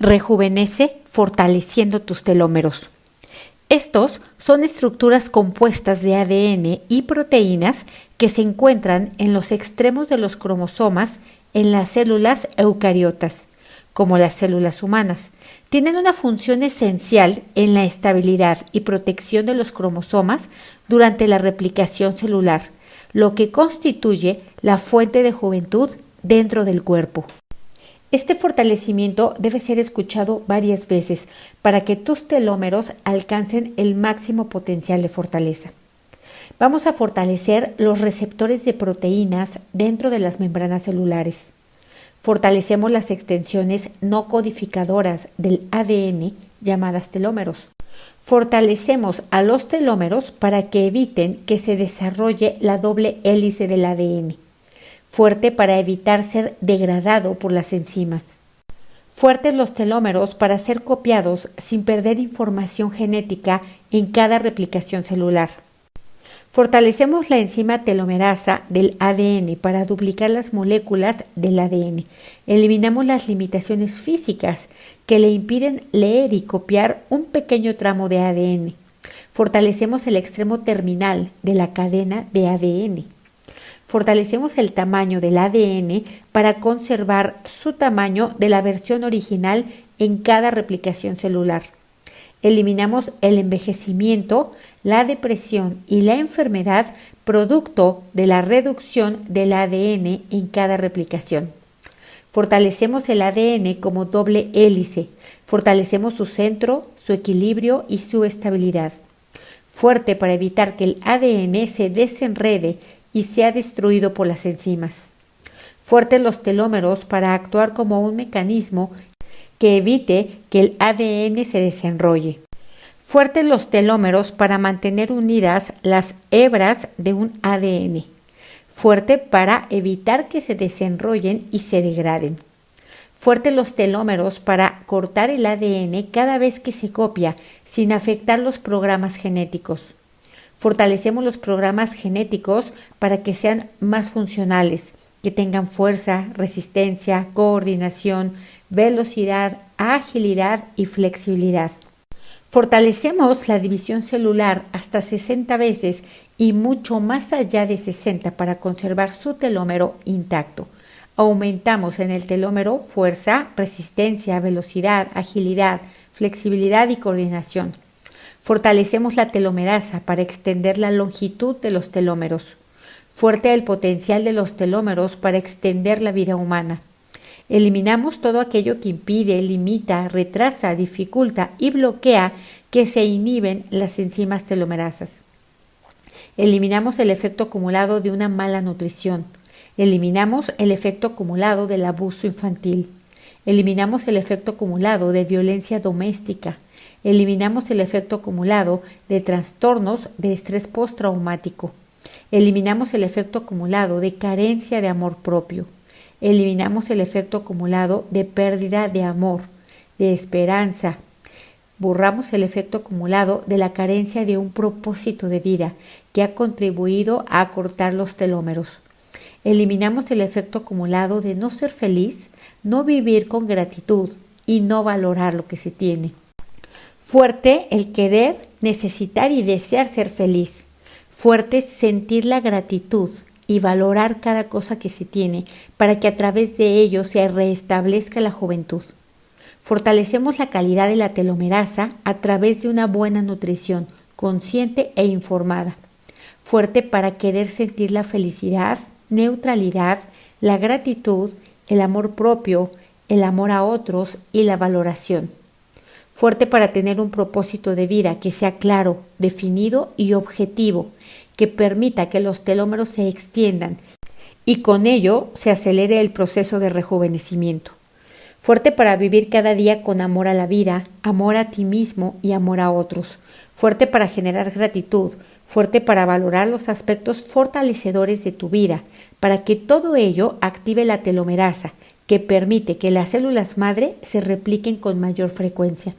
Rejuvenece fortaleciendo tus telómeros. Estos son estructuras compuestas de ADN y proteínas que se encuentran en los extremos de los cromosomas en las células eucariotas, como las células humanas. Tienen una función esencial en la estabilidad y protección de los cromosomas durante la replicación celular, lo que constituye la fuente de juventud dentro del cuerpo. Este fortalecimiento debe ser escuchado varias veces para que tus telómeros alcancen el máximo potencial de fortaleza. Vamos a fortalecer los receptores de proteínas dentro de las membranas celulares. Fortalecemos las extensiones no codificadoras del ADN llamadas telómeros. Fortalecemos a los telómeros para que eviten que se desarrolle la doble hélice del ADN fuerte para evitar ser degradado por las enzimas. Fuertes los telómeros para ser copiados sin perder información genética en cada replicación celular. Fortalecemos la enzima telomerasa del ADN para duplicar las moléculas del ADN. Eliminamos las limitaciones físicas que le impiden leer y copiar un pequeño tramo de ADN. Fortalecemos el extremo terminal de la cadena de ADN fortalecemos el tamaño del ADN para conservar su tamaño de la versión original en cada replicación celular. Eliminamos el envejecimiento, la depresión y la enfermedad producto de la reducción del ADN en cada replicación. Fortalecemos el ADN como doble hélice, fortalecemos su centro, su equilibrio y su estabilidad. Fuerte para evitar que el ADN se desenrede y sea destruido por las enzimas. Fuertes los telómeros para actuar como un mecanismo que evite que el ADN se desenrolle. Fuertes los telómeros para mantener unidas las hebras de un ADN. Fuerte para evitar que se desenrollen y se degraden. Fuertes los telómeros para cortar el ADN cada vez que se copia sin afectar los programas genéticos. Fortalecemos los programas genéticos para que sean más funcionales, que tengan fuerza, resistencia, coordinación, velocidad, agilidad y flexibilidad. Fortalecemos la división celular hasta 60 veces y mucho más allá de 60 para conservar su telómero intacto. Aumentamos en el telómero fuerza, resistencia, velocidad, agilidad, flexibilidad y coordinación. Fortalecemos la telomerasa para extender la longitud de los telómeros. Fuerte el potencial de los telómeros para extender la vida humana. Eliminamos todo aquello que impide, limita, retrasa, dificulta y bloquea que se inhiben las enzimas telomerasas. Eliminamos el efecto acumulado de una mala nutrición. Eliminamos el efecto acumulado del abuso infantil. Eliminamos el efecto acumulado de violencia doméstica eliminamos el efecto acumulado de trastornos de estrés postraumático, eliminamos el efecto acumulado de carencia de amor propio, eliminamos el efecto acumulado de pérdida de amor, de esperanza, borramos el efecto acumulado de la carencia de un propósito de vida que ha contribuido a acortar los telómeros. Eliminamos el efecto acumulado de no ser feliz, no vivir con gratitud y no valorar lo que se tiene. Fuerte el querer, necesitar y desear ser feliz. Fuerte sentir la gratitud y valorar cada cosa que se tiene para que a través de ello se restablezca la juventud. Fortalecemos la calidad de la telomerasa a través de una buena nutrición consciente e informada. Fuerte para querer sentir la felicidad, neutralidad, la gratitud, el amor propio, el amor a otros y la valoración fuerte para tener un propósito de vida que sea claro, definido y objetivo, que permita que los telómeros se extiendan y con ello se acelere el proceso de rejuvenecimiento. Fuerte para vivir cada día con amor a la vida, amor a ti mismo y amor a otros. Fuerte para generar gratitud, fuerte para valorar los aspectos fortalecedores de tu vida, para que todo ello active la telomerasa, que permite que las células madre se repliquen con mayor frecuencia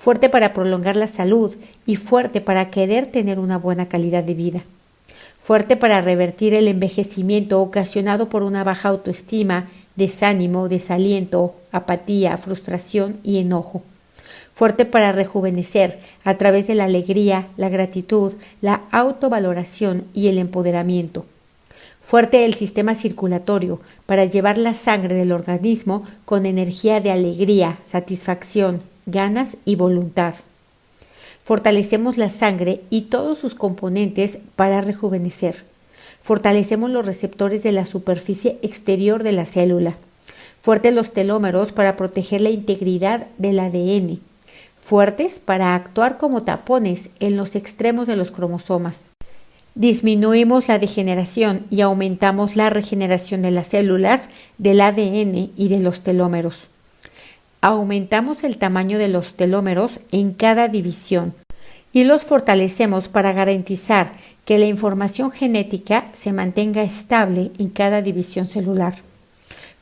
fuerte para prolongar la salud y fuerte para querer tener una buena calidad de vida. Fuerte para revertir el envejecimiento ocasionado por una baja autoestima desánimo, desaliento, apatía, frustración y enojo. Fuerte para rejuvenecer a través de la alegría, la gratitud, la autovaloración y el empoderamiento. Fuerte el sistema circulatorio para llevar la sangre del organismo con energía de alegría, satisfacción, ganas y voluntad. Fortalecemos la sangre y todos sus componentes para rejuvenecer. Fortalecemos los receptores de la superficie exterior de la célula. Fuertes los telómeros para proteger la integridad del ADN. Fuertes para actuar como tapones en los extremos de los cromosomas. Disminuimos la degeneración y aumentamos la regeneración de las células, del ADN y de los telómeros. Aumentamos el tamaño de los telómeros en cada división y los fortalecemos para garantizar que la información genética se mantenga estable en cada división celular.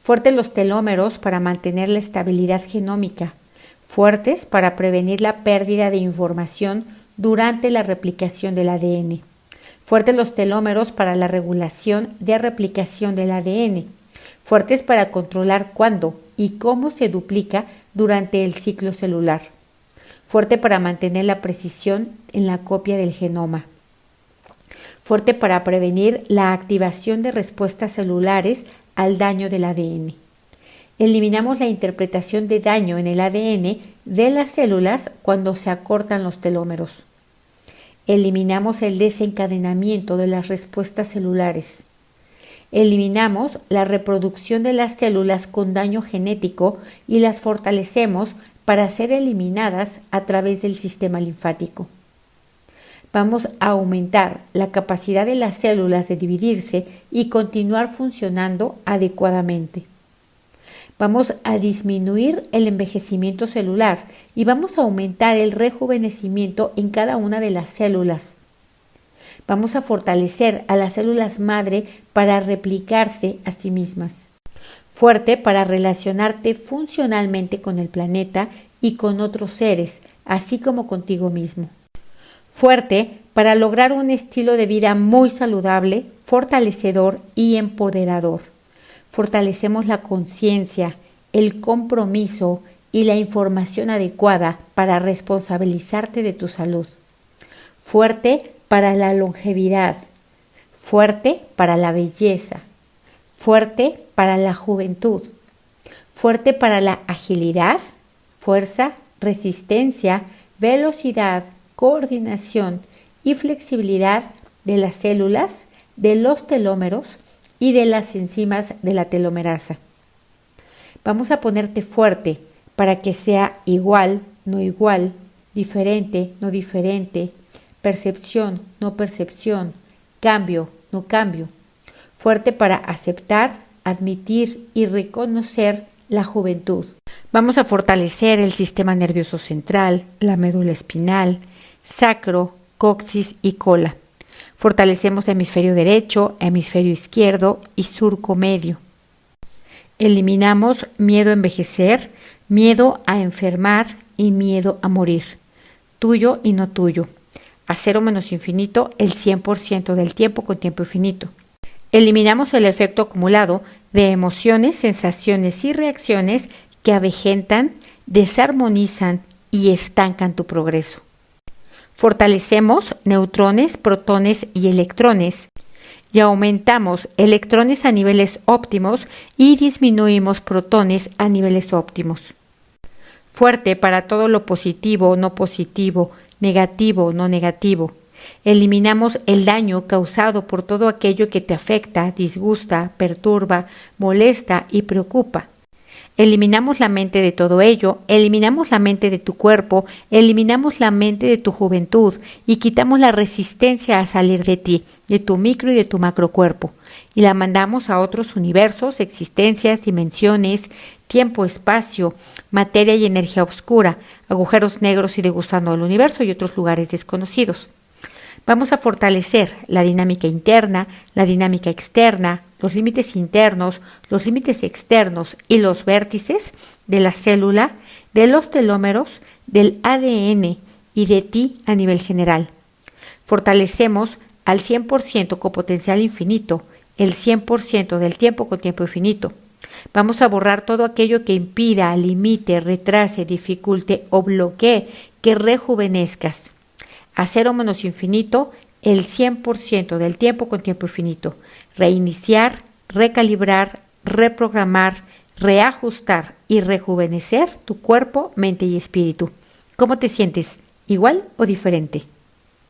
Fuertes los telómeros para mantener la estabilidad genómica. Fuertes para prevenir la pérdida de información durante la replicación del ADN. Fuertes los telómeros para la regulación de replicación del ADN. Fuertes para controlar cuándo y cómo se duplica durante el ciclo celular. Fuerte para mantener la precisión en la copia del genoma fuerte para prevenir la activación de respuestas celulares al daño del ADN. Eliminamos la interpretación de daño en el ADN de las células cuando se acortan los telómeros. Eliminamos el desencadenamiento de las respuestas celulares. Eliminamos la reproducción de las células con daño genético y las fortalecemos para ser eliminadas a través del sistema linfático vamos a aumentar la capacidad de las células de dividirse y continuar funcionando adecuadamente. Vamos a disminuir el envejecimiento celular y vamos a aumentar el rejuvenecimiento en cada una de las células. Vamos a fortalecer a las células madre para replicarse a sí mismas. Fuerte para relacionarte funcionalmente con el planeta y con otros seres, así como contigo mismo fuerte para lograr un estilo de vida muy saludable, fortalecedor y empoderador. Fortalecemos la conciencia, el compromiso y la información adecuada para responsabilizarte de tu salud. Fuerte para la longevidad, fuerte para la belleza, fuerte para la juventud, fuerte para la agilidad, fuerza, resistencia, velocidad, coordinación y flexibilidad de las células, de los telómeros y de las enzimas de la telomerasa. Vamos a ponerte fuerte para que sea igual, no igual, diferente, no diferente, percepción, no percepción, cambio, no cambio. Fuerte para aceptar, admitir y reconocer la juventud. Vamos a fortalecer el sistema nervioso central, la médula espinal, sacro, coxis y cola. Fortalecemos hemisferio derecho, hemisferio izquierdo y surco medio. Eliminamos miedo a envejecer, miedo a enfermar y miedo a morir. Tuyo y no tuyo. A cero menos infinito el 100% del tiempo con tiempo infinito. Eliminamos el efecto acumulado de emociones, sensaciones y reacciones que avejentan, desarmonizan y estancan tu progreso. Fortalecemos neutrones, protones y electrones y aumentamos electrones a niveles óptimos y disminuimos protones a niveles óptimos. Fuerte para todo lo positivo, no positivo, negativo, no negativo. Eliminamos el daño causado por todo aquello que te afecta, disgusta, perturba, molesta y preocupa. Eliminamos la mente de todo ello, eliminamos la mente de tu cuerpo, eliminamos la mente de tu juventud y quitamos la resistencia a salir de ti, de tu micro y de tu macro cuerpo, y la mandamos a otros universos, existencias, dimensiones, tiempo, espacio, materia y energía oscura, agujeros negros y degustando el universo y otros lugares desconocidos. Vamos a fortalecer la dinámica interna, la dinámica externa, los límites internos, los límites externos y los vértices de la célula, de los telómeros, del ADN y de ti a nivel general. Fortalecemos al 100% con potencial infinito, el 100% del tiempo con tiempo infinito. Vamos a borrar todo aquello que impida, limite, retrase, dificulte o bloquee que rejuvenezcas. A cero menos infinito, el 100% del tiempo con tiempo infinito. Reiniciar, recalibrar, reprogramar, reajustar y rejuvenecer tu cuerpo, mente y espíritu. ¿Cómo te sientes? ¿Igual o diferente?